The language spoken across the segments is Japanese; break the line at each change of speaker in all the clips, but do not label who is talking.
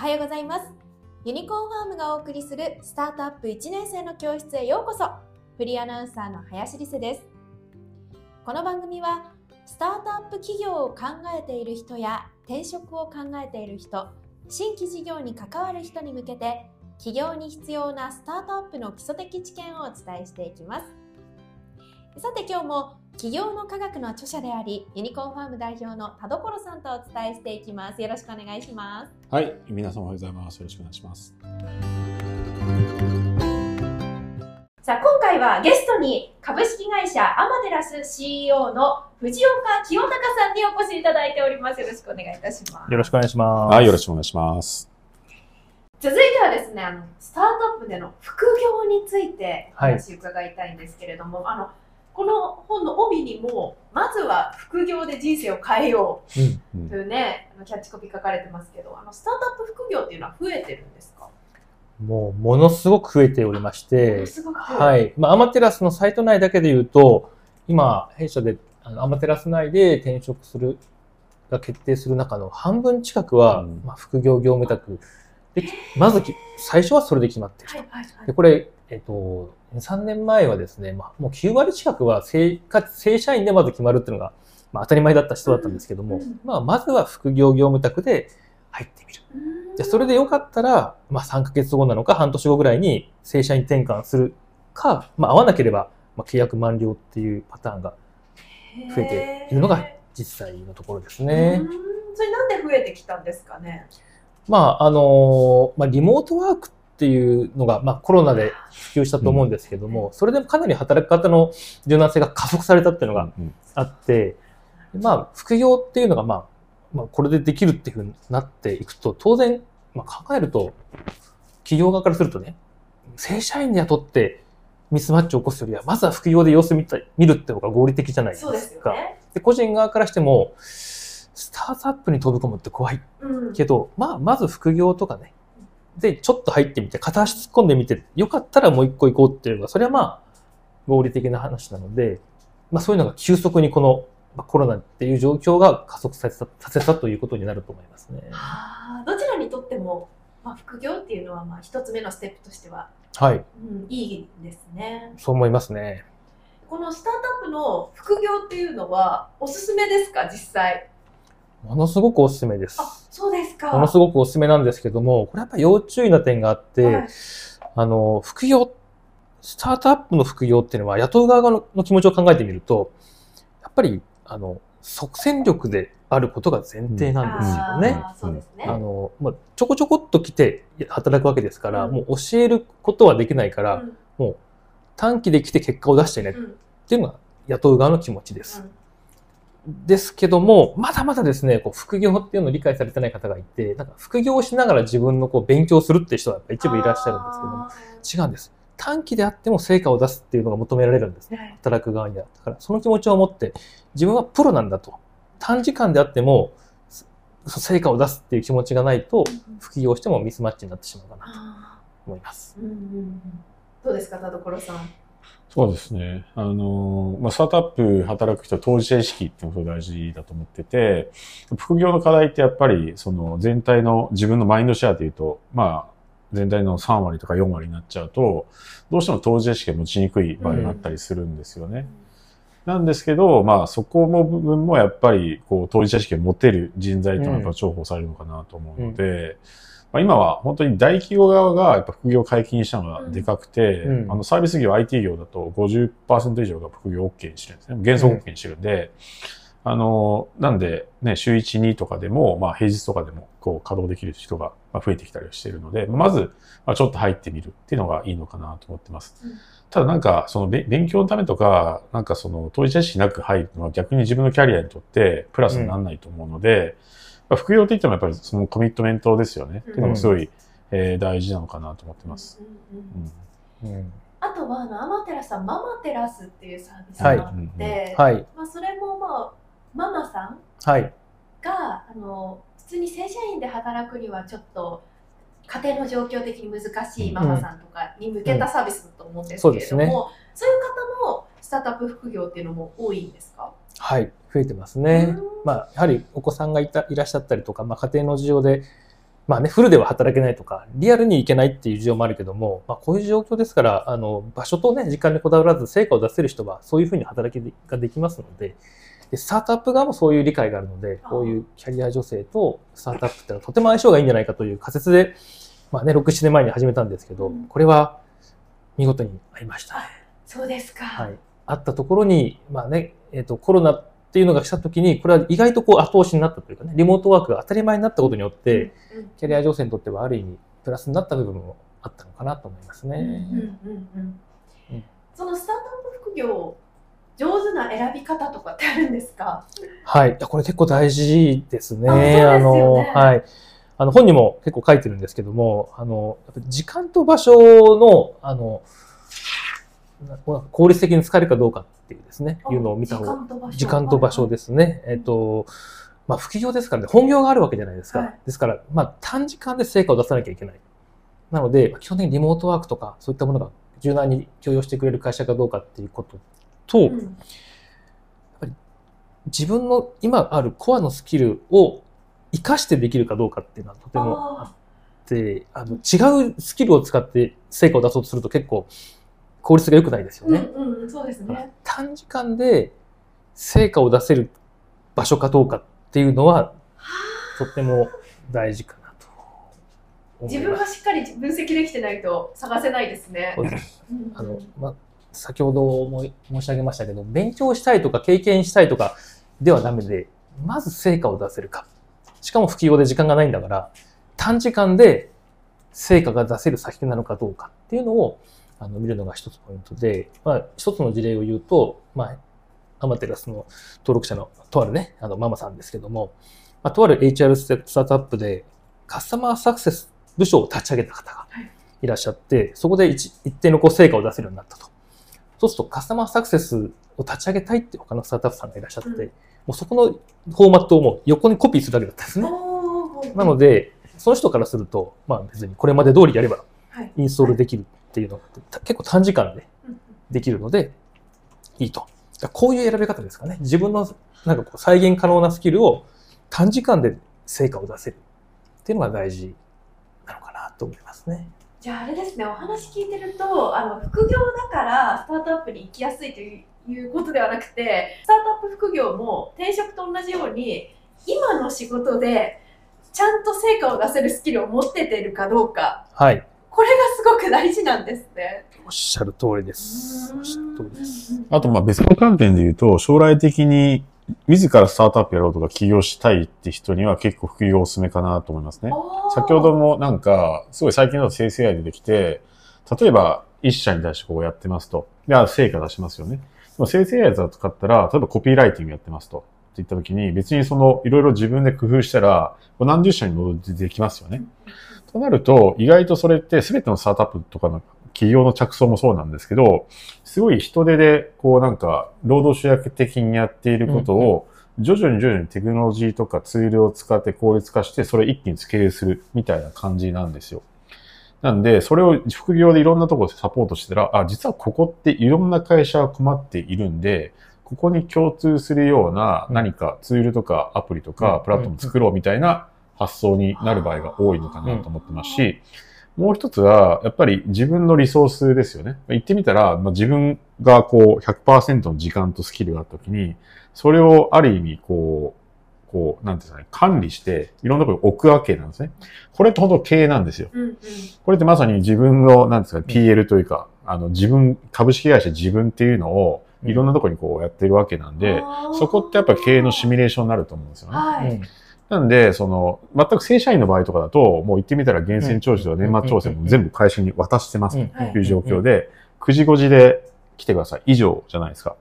はようございます。ユニコーンファームがお送りするスタートアップ1年生の教室へようこそ。フリーアナウンサーの林理瀬です。この番組はスタートアップ企業を考えている人や転職を考えている人新規事業に関わる人に向けて企業に必要なスタートアップの基礎的知見をお伝えしていきます。さて今日も企業の科学の著者でありユニコーンファーム代表の田所さんとお伝えしていきます。よろしくお願いします。
はい皆さんおはようございます。よろしくお願いします。
さあ今回はゲストに株式会社アマテラス CEO の藤岡清隆さんにお越しいただいております。よろしくお願いいたします。
よろしくお願いします。
はいよろしくお願いします。
続いてはですねあのスタートアップでの副業についてお話伺いたいんですけれども、あのこの本の帯にもまずは副業で人生を変えよ
う。ん
うというね、あのキャッチコピー書かれてますけどあのスタートアップ副業っていうのは増えてるんですか？
もう、ものすごく増えておりまして、はい。まあ、アマテラスのサイト内だけで言うと、今、弊社で、あのアマテラス内で転職する、が決定する中の半分近くは、
うん。
まあ、副業業務宅で、まずき、最初はそれで決まっていると。で、これ、えっと、3年前はですね、まあ、もう9割近くは正か正社員でまず決まるっていうのが、まあ、当たり前だった人だったんですけども、
うんうん
まあ、まずは副業業務宅で入ってみる。
うん
じゃあそれでよかったら、まあ、3ヶ月後なのか半年後ぐらいに正社員転換するか、まあ、合わなければ、まあ、契約満了っていうパターンが増えているのが実際のところですね
う。んそれなんで増えてきたんですかね？
まあ、あのまあ、リモートワークっていうのが、まあ、コロナで普及したと思うんですけども、それでもかなり働き方の柔軟性が加速されたっていうのが
うん
あって、まあ、副業っていうのが、まあ、まあ、これでできるっていうふうになっていくと、当然、まあ、考えると、企業側からするとね、正社員で雇ってミスマッチを起こすよりは、まずは副業で様子見た見るって方が合理的じゃないですか。
そうですよね、
で個人側からしても、スタートアップに飛び込むって怖い
うん、
けど、まあ、まず副業とかね、で、ちょっと入ってみて、片足突っ込んでみて、よかったらもう一個行こうっていうのが、それはまあ、合理的な話なので、まあそういうのが急速にこの、まあ、コロナっていう状況が加速させたさせたということになると思いますね。
はあどちらにとっても、まあ、副業っていうのはまあ一つ目のステップとしては、
はい、
うん、いいですね。
そう思いますね。
このスタートアップの副業っていうのはおすすめですか実際？
ものすごくおすすめです。
あそうですか。
ものすごくおすすめなんですけども、これやっぱ要注意な点があって、
はい
あの、副業、スタートアップの副業っていうのは雇う側のの気持ちを考えてみると、やっぱり、あの、即戦力であることが前提なんですよね。
うですね。
あの、まあ、ちょこちょこっと来て働くわけですから、
うん
もう教えることはできないから、
うん
もう短期で来て結果を出してねっ
うん
ていうのが雇う側の気持ちです。ですけども、まだまだですね、こう副業っていうのを理解されてない方がいて、なんか副業をしながら自分のこう勉強するっていう人がやっぱ一部いらっしゃるんですけども、違うんです。短期であっても成果を出すっていうのが求められるんですね。働く側には。だからその気持ちを持って、自分はプロなんだと。短時間であっても、そ成果を出すっていう気持ちがないと、副業してもミスマッチになってしまうかなと
あ
思います。
ーうんうんうんどうですか田所さん？
そうですね。あの、まあ、スタートアップ働く人は当事者意識っていうのが大事だと思ってて、副業の課題ってやっぱり、その全体の自分のマインドシェアでいうと、まあ、全体の3割とか4割になっちゃうと、どうしても当事者意識が持ちにくい場合があったりするんですよね。なんですけど、まあそこの部分もやっぱりこう当事者意識を持てる人材というのはやっぱ重宝されるのかなと思うので、まあ、今は本当に大企業側がやっぱ副業を解禁したのがでかくて、
うん
あのサービス業 IT 業だと50%以上が副業 OK にしてるんですね。原則 OK にしてるんで、あの、なんでね、週1、2とかでも、まあ平日とかでもこう稼働できる人がまあ増えてきたりしているので、まず、まあ、ちょっと入ってみるっていうのがいいのかなと思ってます。
うん
ただなんか、そのべ勉強のためとか、なんかその当事者意識なく入るのは逆に自分のキャリアにとってプラスにならないと思うので、まあ副業って言ってもやっぱりそのコミットメントですよね。っていうのがすごい、えー大事なのかなと思ってます。
うんうんうん
うん。
うん。
あとはあのアマテラスさんママテラスっていうサービスがあって、
はい。
まあ、それもまあママさん
はい。
があの普通に正社員で働くにはちょっと家庭の状況的に難しいママさんとかに向けたサービスだと思うんですけれども、
うん。そう
そういう方もスタートアップ副業っていうのも多いんですか？
はい。増えてますね。
うん
まあ、やはりお子さんがいたいらっしゃったりとか、まあ、家庭の事情で、まあね、フルでは働けないとか、リアルに行けないっていう事情もあるけども、まあこういう状況ですから、あの、場所とね、時間にこだわらず成果を出せる人は、そういうふうに働きができますので、でスタートアップ側もそういう理解があるので、こういうキャリア女性とスタートアップっていうのはとても相性がいいんじゃないかという仮説で、まあね、6、7年前に始めたんですけど、
うん
これは見事に合いましたね。
そうですか。
はい。あったところに、まあね、えっ、と、コロナっていうのが来た時に、これは意外とこう後押しになったというかね、リモートワークが当たり前になったことによって、
うん、
キャリア女性にとってはある意味プラスになった部分もあったのかなと思いますね。
そのスタートアップ副業上手な選び方とかってあるんですか？
はい。これ結構大事ですね。
あね
の、はい。あの、本にも結構書いてるんですけども、あの、時間と場所の、あの、な効率的に使えるかどうかっていうですね、いうのを見た方が、
時間と場所
ですね。えっと、まあ、副業ですからね、本業があるわけじゃないですか。
はい
ですから、まあ、短時間で成果を出さなきゃいけない。なので、まあ基本的にリモートワークとか、そういったものが柔軟に許容してくれる会社かどうかっていうことと、
うん
自分の今あるコアのスキルを活かしてできるかどうかっていうのはとてもあ
あ
って、あの違うスキルを使って成果を出そうとすると結構効率が良くないですよね。
うんうんそうですね。
短時間で成果を出せる場所かどうかっていうのはとっても大事かなと
自分。がしっかり分析できてないと探せないですね
あの、ま、先ほども申し上げましたけど、勉強したいとか経験したいとかではダメで、まず成果を出せるか。しかも不器用で時間がないんだから、短時間で成果が出せる先なのかどうかっていうのをあの見るのが一つポイントで、まあ、一つの事例を言うと、まあ、アマテラスの登録者のとあるね、あのママさんですけども、まあ、とある HR スタートアップでカスタマーサクセス部署を立ち上げた方がい。らっしゃって、そこで一一定のこう成果を出せるようになったと。そうするとカスタマーサクセスを立ち上げたいって他のスタートアップさんがいらっしゃって、
うん
もうそこのフォーマットをもう横にコピーするだけだったんですね。なので、その人からすると、まあ別にこれまで通りやれば
はい。
インストールできるっていうのがた結構短時間でできるのでいいと。こういう選び方ですかね。自分のなんかこう再現可能なスキルを短時間で成果を出せるっていうのが大事なのかなと思いますね。
じゃああれですねお話聞いてるとあの副業だからスタートアップに行きやすいといういうことではなくてスタートアップ副業も転職と同じように今の仕事でちゃんと成果を出せるスキルを持っててるかどうか
はい。
これがすごく大事なんですね。
おっしゃる通りです。おっしゃる通りです。
あと、まあ別の観点で言うと、将来的に自らスタートアップやろうとか起業したいって人には結構副業おすすめかなと思いますね。先ほどもなんか、すごい最近だと生成 AI 出てきて、例えば一社に対してこうやってますと。で、あ成果出しますよね。でも生成 AI だと使ったら、例えばコピーライティングやってますと。って言った時に、別にその、いろいろ自分で工夫したら、何十社に戻ってできますよね。となると、意外とそれって全てのスタートアップとかの企業の着想もそうなんですけど、すごい人手で、こうなんか、労働主役的にやっていることを、徐々に徐々にテクノロジーとかツールを使って効率化して、それ一気にスケールするみたいな感じなんですよ。なんで、それを副業でいろんなところでサポートしてたら、あ、実はここっていろんな会社が困っているんで、ここに共通するような何かツールとかアプリと
うん
かプラットフォーム作ろうみたいな発想になる場合が多いのかなと思ってますし、もう一つは、やっぱり自分のリソースですよね。言ってみたら、まあ、自分がこう100%の時間とスキルがあったときに、それをある意味こう、こう、なんていうんですかね、管理して、いろんなところに置くわけなんですね。これって本当経営なんですよ。
うんうん
これってまさに自分の、なんですか、PL というか、あの、自分、株式会社自分っていうのを、いろんなところにこうやってるわけなんで、
あー
そこってやっぱ経営のシミュレーションになると思うんですよね。
はい、
うん
なんで、その、全く正社員の場合とかだと、もう言ってみたら源泉徴収とか年末調整も全部会社に渡してますという状況で、9時5時で来てください。以上じゃないですか。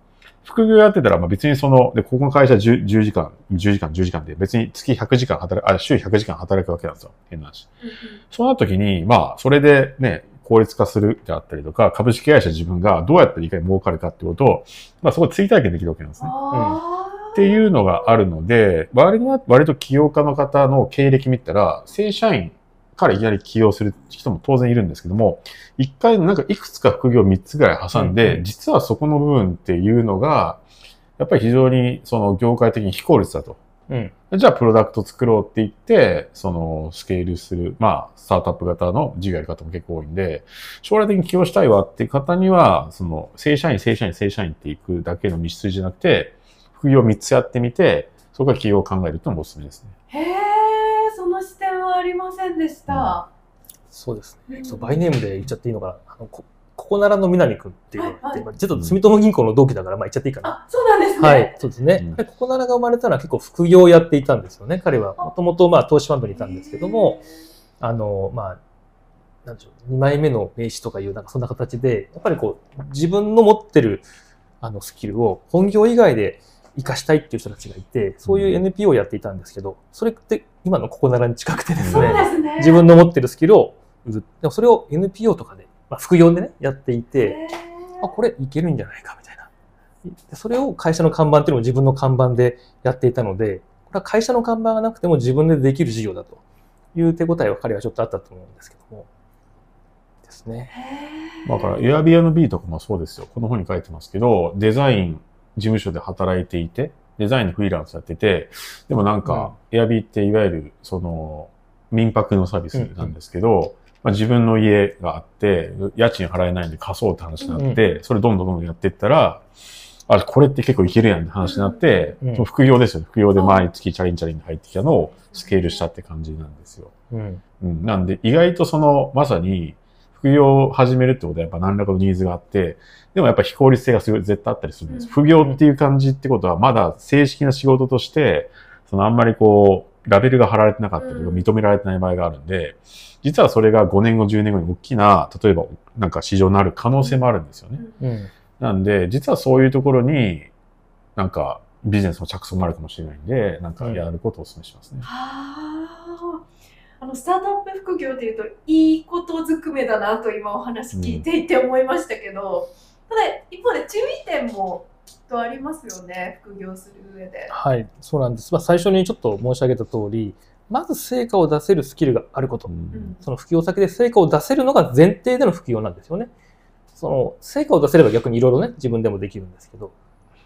副業やってたら、まあ別にその、で、ここの会社 10, 10時間、10時間、10時間で別に月100時間働く、あ、週100時間働くわけなんですよ。変な話。
うんうん
そうなった時に、まあ、それでね、効率化するであったりとか、株式会社自分がどうやっていかに儲かるかってことを、まあそこで追体験できるわけなんですね。
あー
っていうのがあるので、割と割と起業家の方の経歴見たら、正社員からいきなり起業する人も当然いるんですけども、一回なんかいくつか副業3つぐらい挟んで、
うんうん
実はそこの部分っていうのが、やっぱり非常にその業界的に非効率だと。
うん
じゃあプロダクト作ろうって言って、そのスケールする、まあ、スタートアップ型の事業やり方も結構多いんで、将来的に起業したいわっていう方には、その正社員、正社員、正社員っていくだけの道筋じゃなくて、副業3つやってみて、そこから起業を考えるっていうのもおすすめですね。
へえ、その視点はありませんでした。
そうですね。
うん
そうバイネームで言っちゃっていいのかな。あのこここならの南くんっていうのがいて、
はい
まあちょっと住友銀行の同期だから、まあ言っちゃっていいかな。
あ、そうなんですね。
はい、そうですね。
うん
でここならが生まれたのは結構副業をやっていたんですよね。彼はもともとまあ投資ファンドにいたんですけども、あの、まあ、なんでしょう、2枚目の名刺とかいう、なんかそんな形で、やっぱりこう、自分の持ってるあのスキルを本業以外で活かしたいっていう人たちがいて、そういう NPO をやっていたんですけど、それって今のここならに近くてですね、
ですね。
自分の持ってるスキルを売る。でもそれを NPO とかで、まあ、副業でね、やっていて、あ、これいけるんじゃないかみたいな。でそれを会社の看板っていうのも自分の看板でやっていたので、これは会社の看板がなくても自分でできる事業だという手応えは彼はちょっとあったと思うんですけども。ですね。
だから、Airbnb とかもそうですよ。この本に書いてますけど、デザイン事務所で働いていて、デザインのフリーランスやってて、でもなんか、Airb っていわゆる、その、民泊のサービスなんですけど、まあ、自分の家があって、家賃払えないんで貸そうって話になって、それどんどんどんどんやっていったら、あ、これって結構いけるやんって話になって、
うん
副業ですよね。副業で毎月チャリンチャリンで入ってきたのをスケールしたって感じなんですよ。
うん。
うん、なんで、意外とその、まさに、副業を始めるってことはやっぱ何らかのニーズがあって、でもやっぱ非効率性がすごい絶対あったりするんです。
うん
副業っていう感じってことは、まだ正式な仕事として、そのあんまりこう、ラベルが貼られてなかったりとか
うん
認められてない場合があるんで、実はそれが5年後、10年後に大きな、例えばなんか市場になる可能性もあるんですよね。
うん。
なんで、実はそういうところに、なんかビジネスの着想もあるかもしれないんで、なんかやることをお勧めしますね。
はあ。あの、スタートアップ副業っていうと、いいことずくめだなと今お話聞いていて思いましたけど、ただ、一方で注意点もきっとありますよね、副業する上で。
はい、そうなんです。まあ、最初にちょっと申し上げた通り、まず成果を出せるスキルがあること
う。ん
うん
その副業先で成果を出せるのが前提での副業なんですよね。その成果を出せれば逆にいろいろね、自分でもできるんですけど、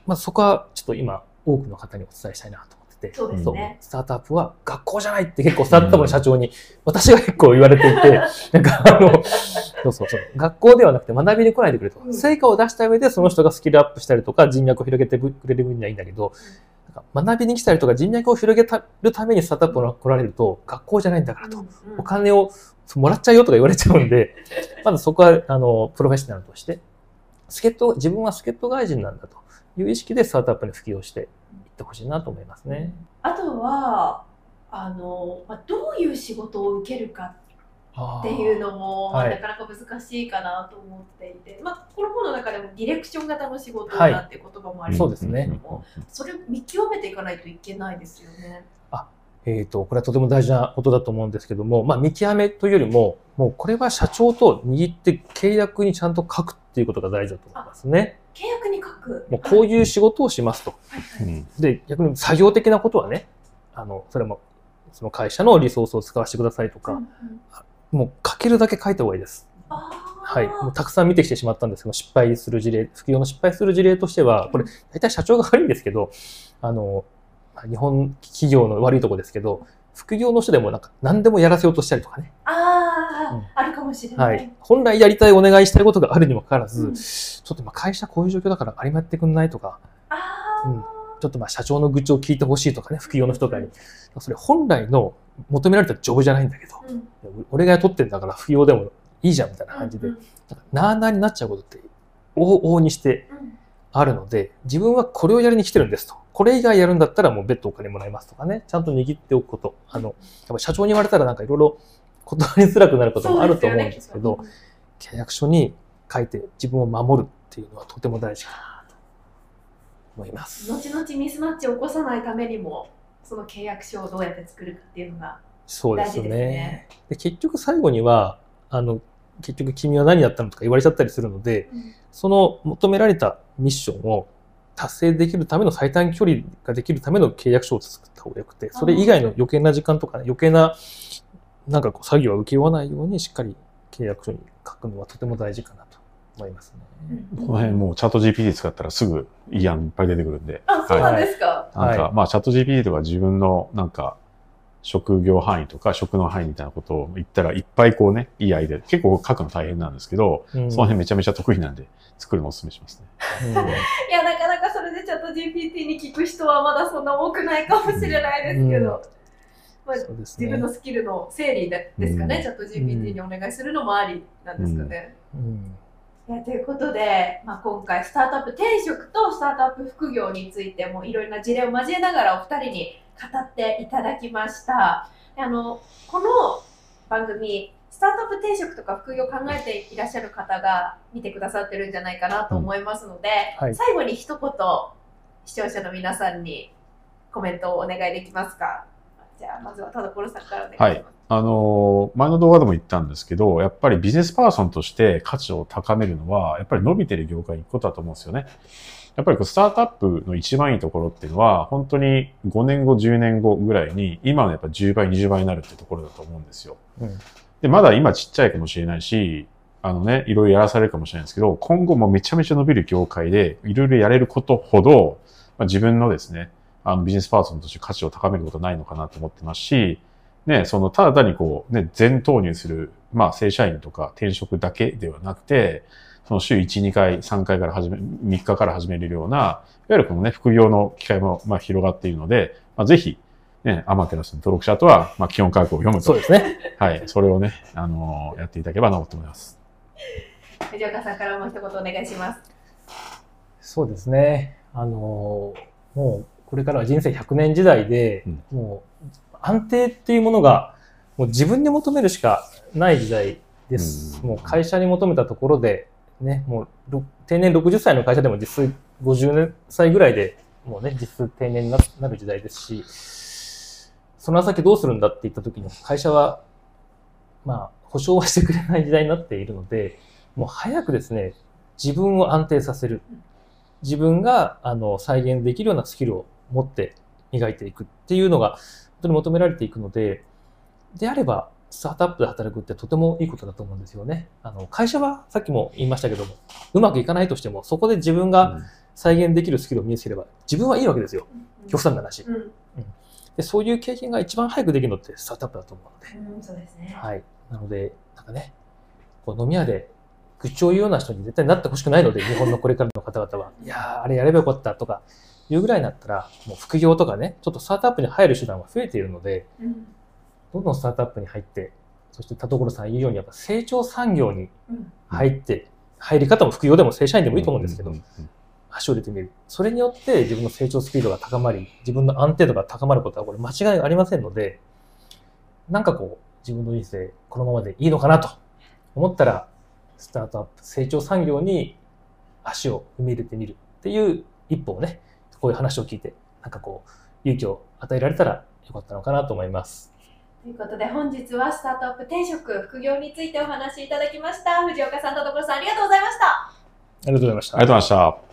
まあそこはちょっと今多くの方にお伝えしたいなと思ってて、
そうですね。
スタートアップは学校じゃないって結構スタートアップの社長に私が結構言われていて、なんかあの、そうそうそう、学校ではなくて学びに来ないでくれと
う。ん
成果を出した上でその人がスキルアップしたりとか人脈を広げてくれる分にはいいんだけど、なんか学びに来たりとか人脈を広げるためにスタートアップに来られると学校じゃないんだからと。
うん
お金をもらっちゃうよとか言われちゃうんで、まずそこは、あの、プロフェッショナルとして、助っ人、自分は助っ人外人なんだという意識でスタートアップに普及をしていってほしいなと思いますね。
あとは、あの、まあ、どういう仕事を受けるかっていうのも、
はい。
なかなか難しいかなと思っていて、まあ、この本の中でもディレクション型の仕事なんて言葉もあり
そう
ま
です
けども、それを見極めていかないといけないですよね。
えっ、と、これはとても大事なことだと思うんですけども、まあ、見極めというよりも、もうこれは社長と握って契約にちゃんと書くっていうことが大事だと思いますね。
契約に書く。
もうこういう仕事をしますと。
はいはい
うん
で、逆に作業的なことはね、あの、それも、その会社のリソースを使わせてくださいとか、
うんうん
もう書けるだけ書いた方がいいです。はい。もうたくさん見てきてしまったんですけど、失敗する事例、副業の失敗する事例としては、これ、大体社長が悪いんですけど、あの、まあ日本企業の悪いとこですけど、副業の人でもなんか何でもやらせようとしたりとかね。
あー、
うん
あるかもしれな。
はいい。本来やりたいお願いしたいことがあるにもかかわらず、
うん
ちょっと今会社こういう状況だからあれもやってくんないとか、
あ
うんちょっとまあ社長の愚痴を聞いてほしいとかね、副業の人とかに。それ本来の求められたジョブじゃないんだけど、俺が雇ってんだから副業でもいいじゃんみたいな感じで、
うん
なんかなあなあになっちゃうことって往々にして
うん
あるので、自分はこれをやりに来てるんですと。これ以外やるんだったらもう別途お金もらいますとかね、ちゃんと握っておくこと。あの、やっぱ社長に言われたらなんかいろいろ断りづらくなることもあると思うんですけど、
ね
契約書に書いて自分を守るっていうのはとても大事かなと思います。
後々ミスマッチを起こさないためにも、その契約書をどうやって作るかっていうのが。
そうです
大事です
ね
ね
で結局最後には、あの、結局君は何やったのとか言われちゃったりするので、その求められたミッションを達成できるための最短距離ができるための契約書を作った方がよくて、それ以外の余計な時間とか、ね、余計ななんかこう作業は請け負わないようにしっかり契約書に書くのはとても大事かなと思いますね。
この辺もうチャット GPT 使ったらすぐいい案いっぱい出てくるんで。
あ、そうなんですか。
なんか、
は
まあチャット GPT とか自分のなんか、職業範囲とか職の範囲みたいなことを言ったらいっぱいこうね、いいアイデア、結構書くの大変なんですけど、
うん。
その辺めちゃめちゃ得意なんで、作るのをお勧めしますね。
いや、なかなかそれでチャット GPT に聞く人はまだそんな多くないかもしれないですけど、まあ、
そうですね。
自分のスキルの整理でですかね、
うん。
チャット GPT にお願いするのもありなんですかね。
うん。
いやということで、まあ、今回スタートアップ転職とスタートアップ副業についてもいろいろな事例を交えながらお二人に語っていただきました。であのこの番組スタートアップ転職とか副業を考えていらっしゃる方が見てくださってるんじゃないかなと思いますので、
はい
最後に一言視聴者の皆さんにコメントをお願いできますか？じゃあまずは田所さんからお願いします。
はいあのー前の動画でも言ったんですけど、やっぱりビジネスパーソンとして価値を高めるのは、やっぱり伸びてる業界に行くことだと思うんですよね。やっぱりこうスタートアップの一番いいところっていうのは、本当に5年後、10年後ぐらいに、今のやっぱ10倍、20倍になるってところだと思うんですよ。
うん
で、まだ今ちっちゃいかもしれないし、あのね、いろいろやらされるかもしれないんですけど、今後もめちゃめちゃ伸びる業界で、いろいろやれることほど、まあ、自分のですね、あのビジネスパーソンとして価値を高めることないのかなと思ってますし、ね、その、ただ単にこう、ね、全投入する、まあ、正社員とか転職だけではなくて、その週1、2回、3回から始め、3日から始めれるような、いわゆるこのね、副業の機会も、まあ、広がっているので、まあ、ぜひ、ね、アマテラスの登録者とは、まあ、基本価格を読むと
そう。ですね。
はい、それをね、あのやっていただければなと思います。
藤岡さんからも一言お願いします。
そうですね。あのーもうこれからは人生100年時代で、
うん
もう安定っていうものがもう自分に求めるしかない時代です。
うん
もう会社に求めたところで、ね、もう定年60歳の会社でも実質50歳ぐらいでもうね、実質定年にななる時代ですし、その先どうするんだって言った時に会社は、まあ、保証はしてくれない時代になっているので、もう早くですね、自分を安定させる。自分があの再現できるようなスキルを持って磨いていくっていうのが本当に求められていくので、であれば、スタートアップで働くってとてもいいことだと思うんですよね。あの会社はさっきも言いましたけども、うまくいかないとしても、そこで自分が再現できるスキルを身につければ、自分はいいわけですよ。極端な話。
うん、
でそういう経験が一番早くできるのってスタートアップだと思うので。
うん、そうですね。
はい。なので、なんかね、こう飲み屋で愚痴を言うような人に絶対なってほしくないので、日本のこれからの方々は、いやー、あれやればよかったとか、いうぐらいになったら、もう副業とかね、ちょっとスタートアップに入る手段が増えているので、
うん
どんどんスタートアップに入って、そして田所さん言うように、やっぱ成長産業に
うん
入って、入り方も副業でも正社員でもいいと思うんですけど
う、ん
足を入れてみる。それによって自分の成長スピードが高まり、自分の安定度が高まることはこれ間違いありませんので、なんかこう、自分の人生このままでいいのかなと思ったら、スタートアップ、成長産業に足を踏み入れてみるっていう一歩をね、こういう話を聞いて、なんかこう、勇気を与えられたらよかったのかなと思います。
ということで本日はスタートアップ転職副業についてお話しいただきました。藤岡さん田所さんありがとうございました。
ありがとうございました。
ありがとうございました。